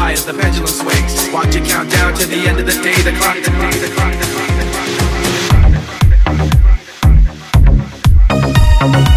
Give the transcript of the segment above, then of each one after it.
high as the pendulum swings. Watch it count down to the end of the day, the clock, the clock, the clock, the clock. The clock.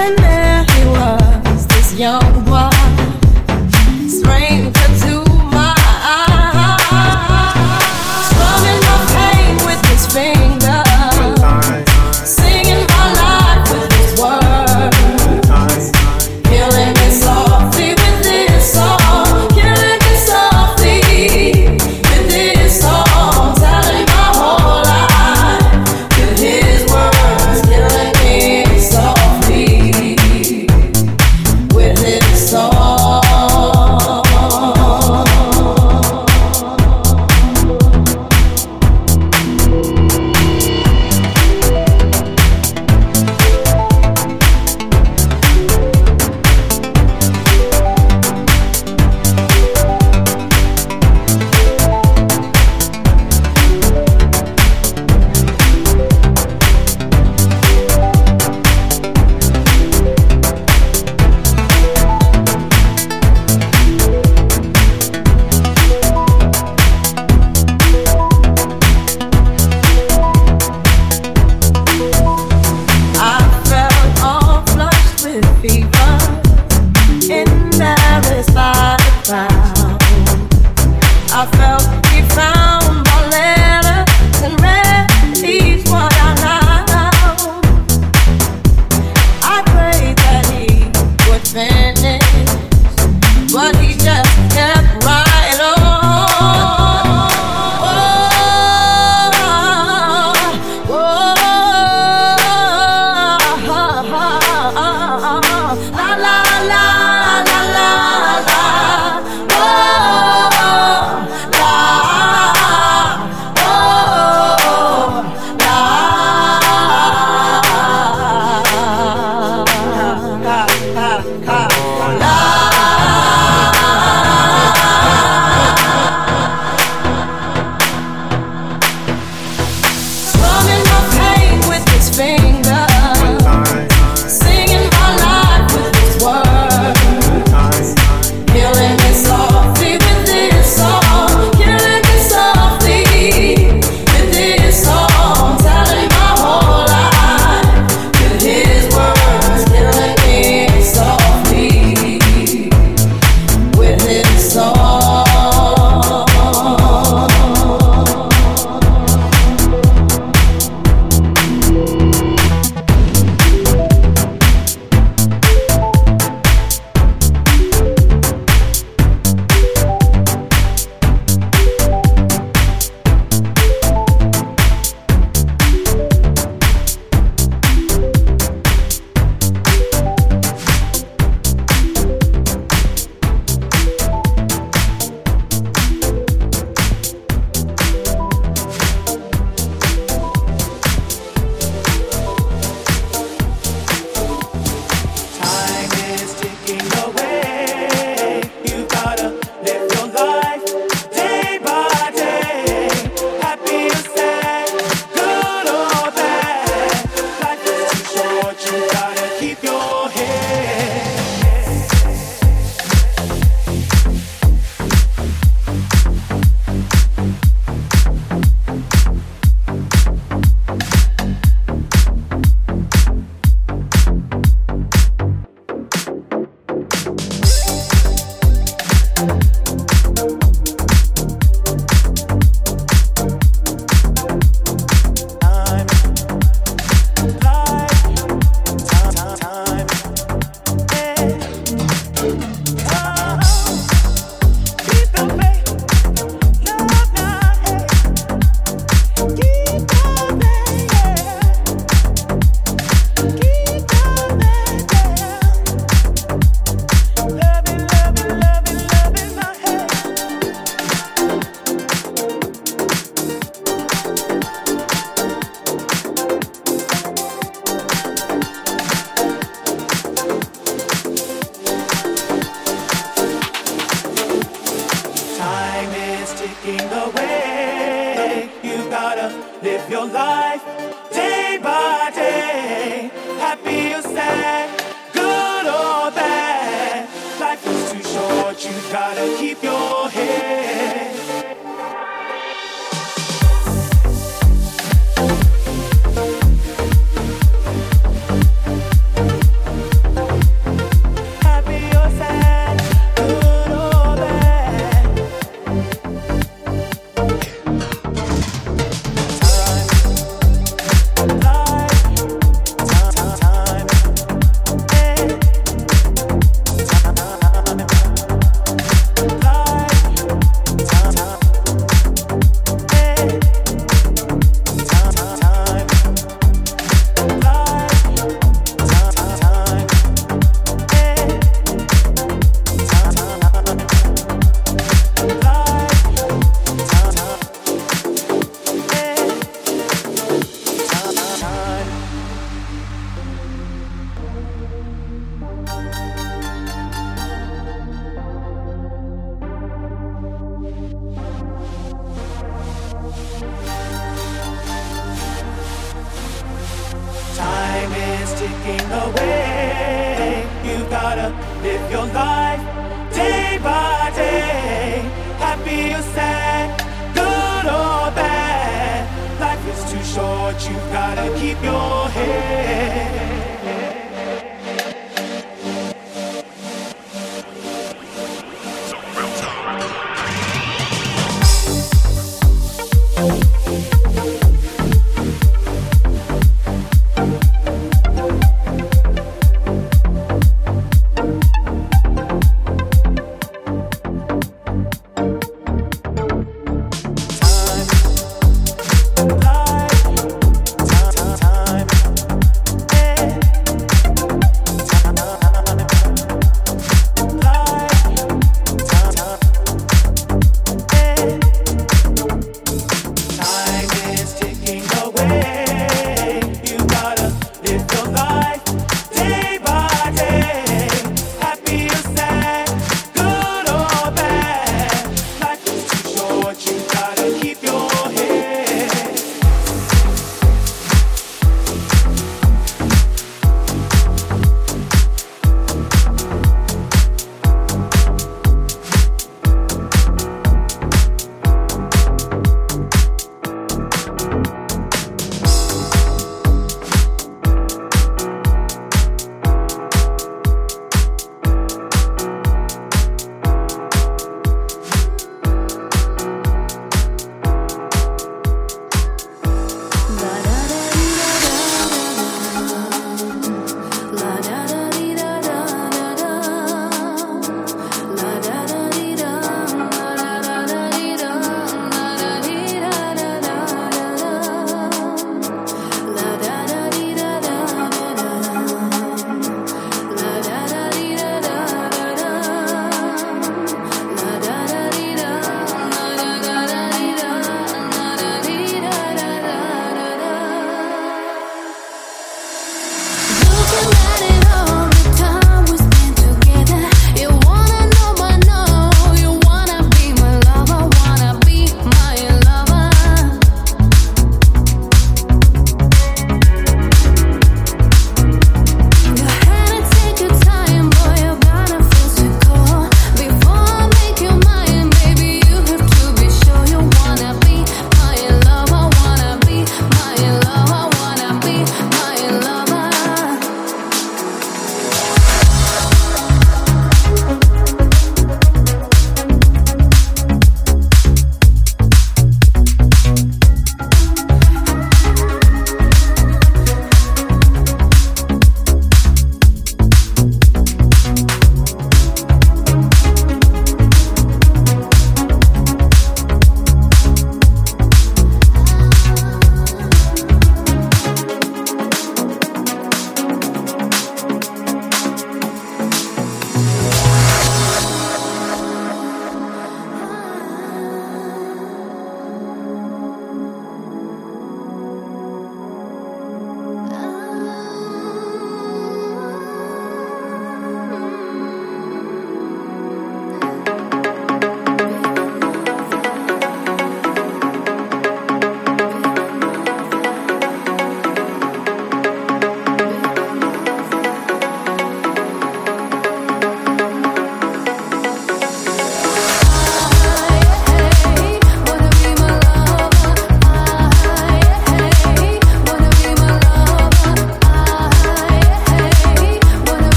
And there he was, this young one.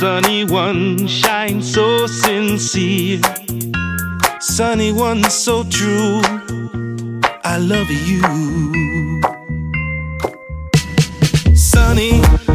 Sunny one shines so sincere. Sunny one so true. I love you. Sunny.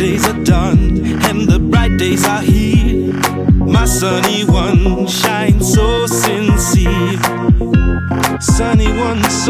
Days are done and the bright days are here. My sunny one shines so sincere. Sunny one so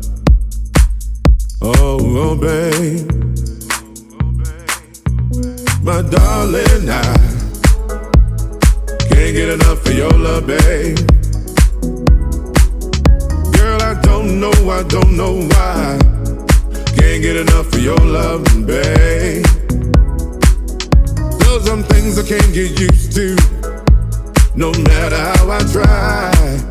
Oh, oh, babe. My darling, I can't get enough of your love, babe. Girl, I don't know, I don't know why. Can't get enough of your love, babe. There's some things I can't get used to. no matter how I try.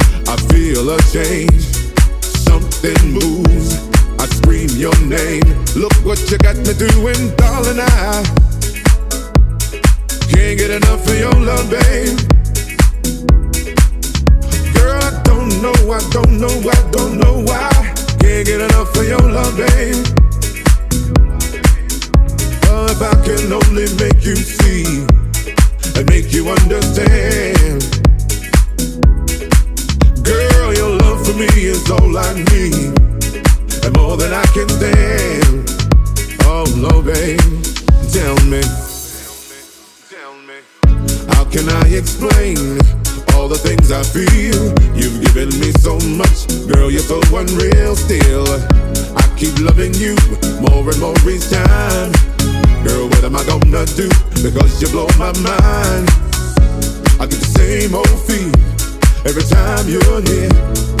I feel a change. Something moves. I scream your name. Look what you got me doing, darling. I can't get enough of your love, babe. Girl, I don't know, I don't know, I don't know why. Can't get enough of your love, babe. Oh, if I can only make you see and make you understand. For me is all I need, and more than I can stand. Oh, no, babe, tell me. How can I explain all the things I feel? You've given me so much, girl, you're so unreal still. I keep loving you more and more each time. Girl, what am I gonna do? Because you blow my mind. I get the same old feel every time you're here.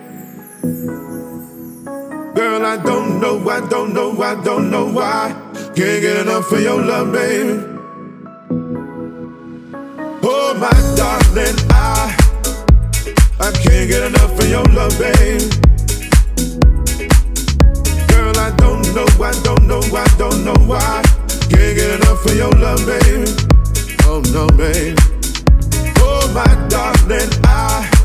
Girl, I don't know, I don't know, I don't know why. Can't get enough of your love, babe. Oh, my darling, I I can't get enough of your love, babe. Girl, I don't know, I don't know, I don't know why. Can't get enough of your love, babe. Oh no, babe. Oh my darling, I.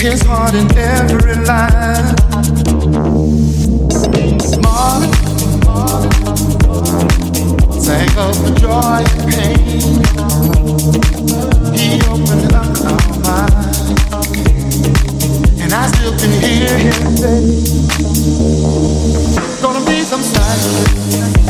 his heart in every line. Marvin, sang of the joy and pain. He opened up our mind, and I still can hear him say, "Gonna be some silence."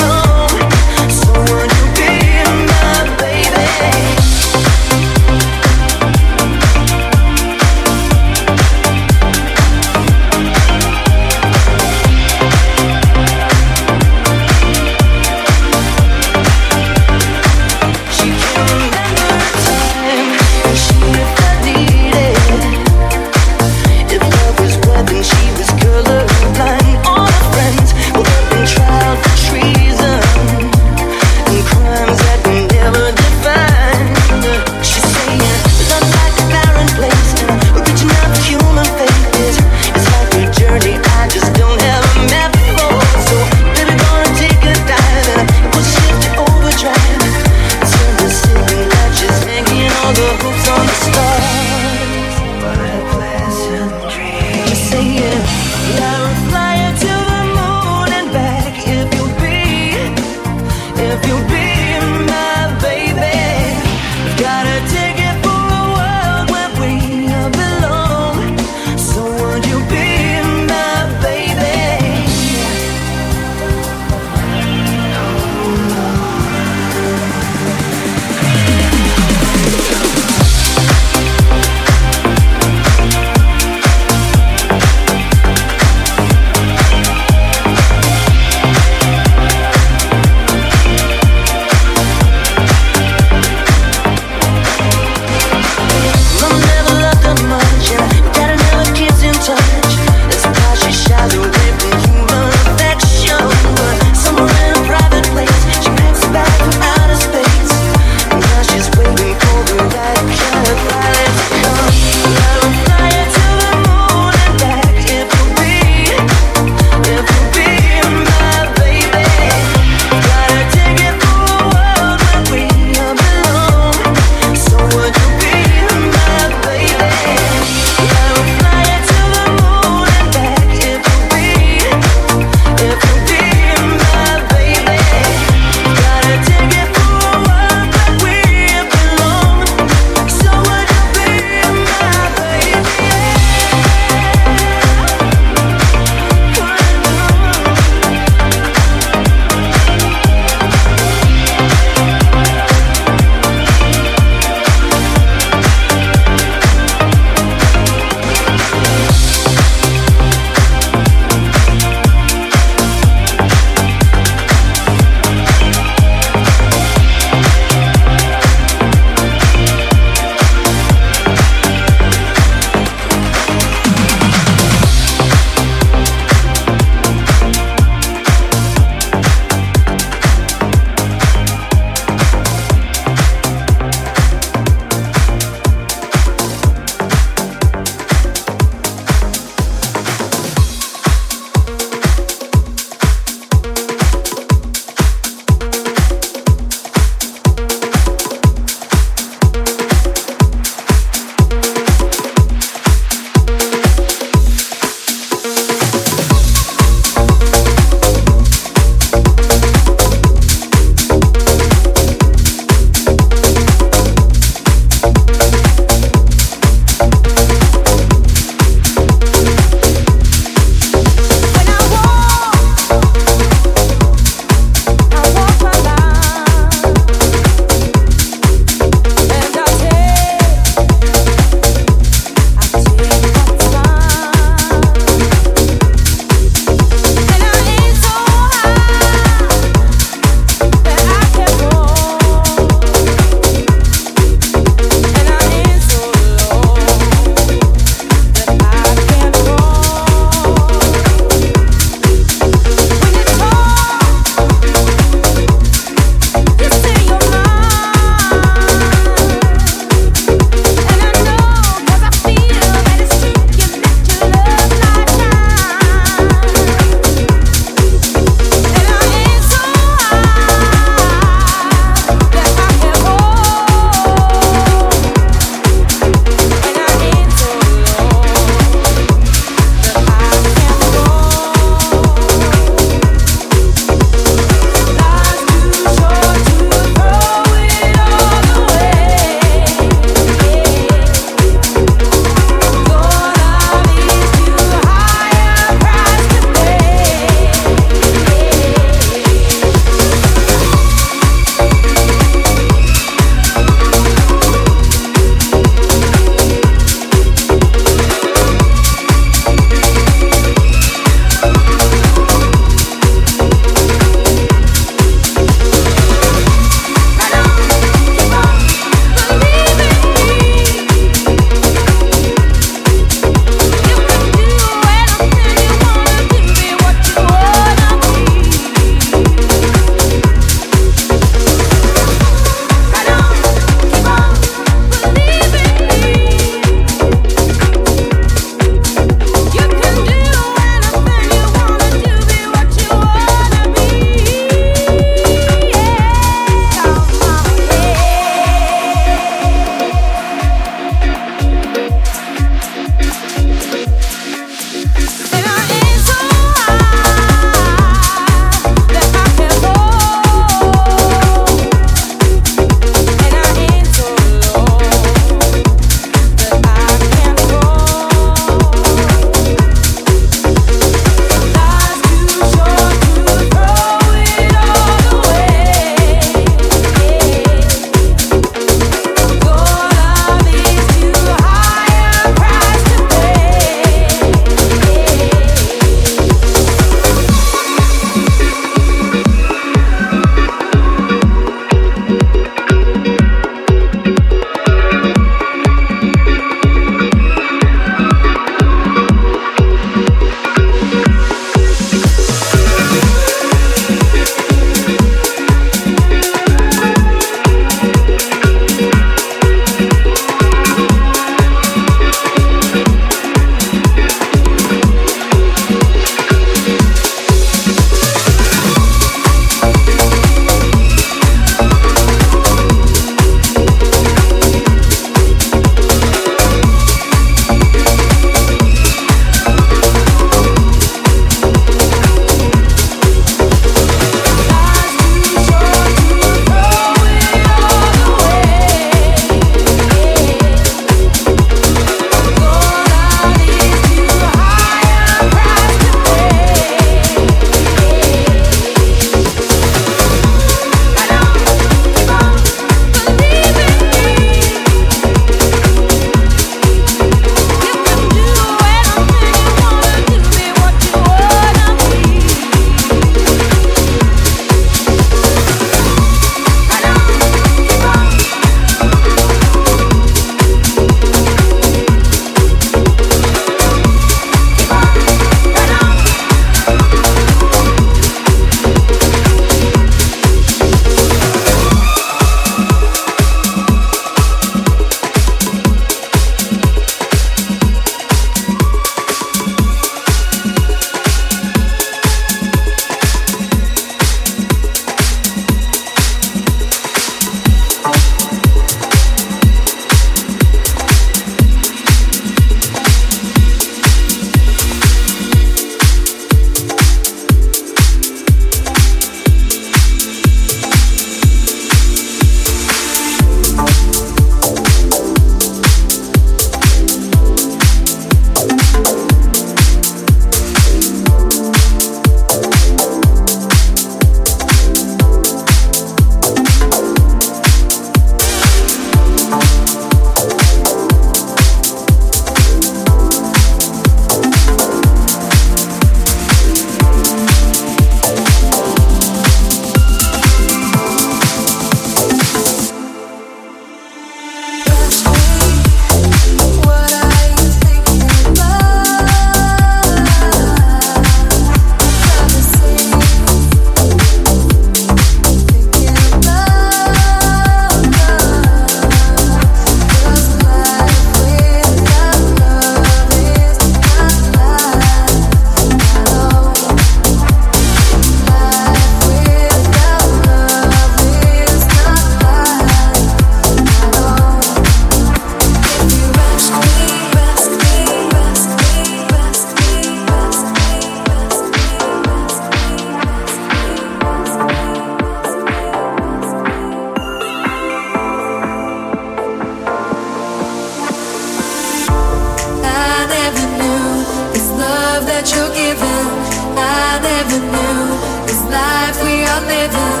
never knew this love that you're giving. I never knew this life we are living.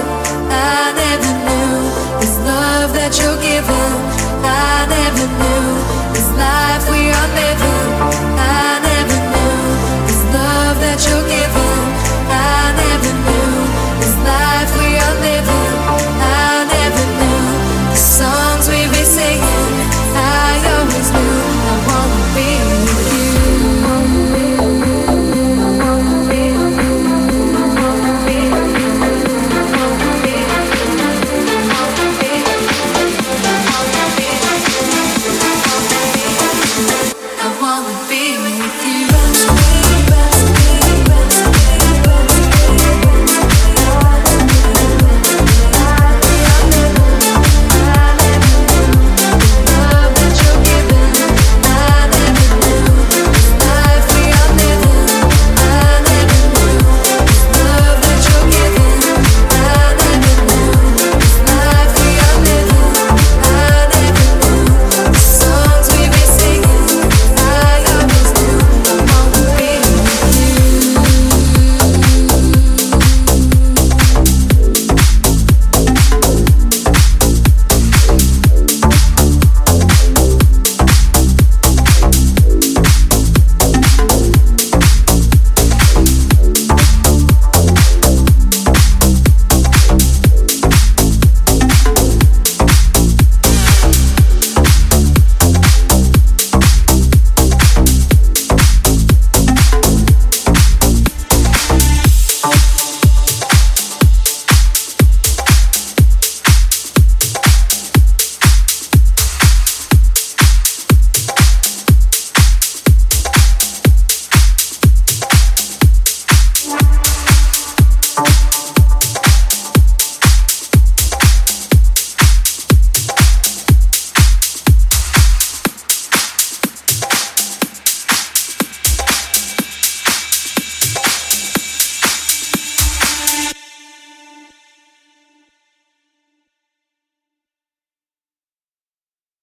I never knew this love that you're giving. I never knew this life we are living. I never knew this love that you're giving.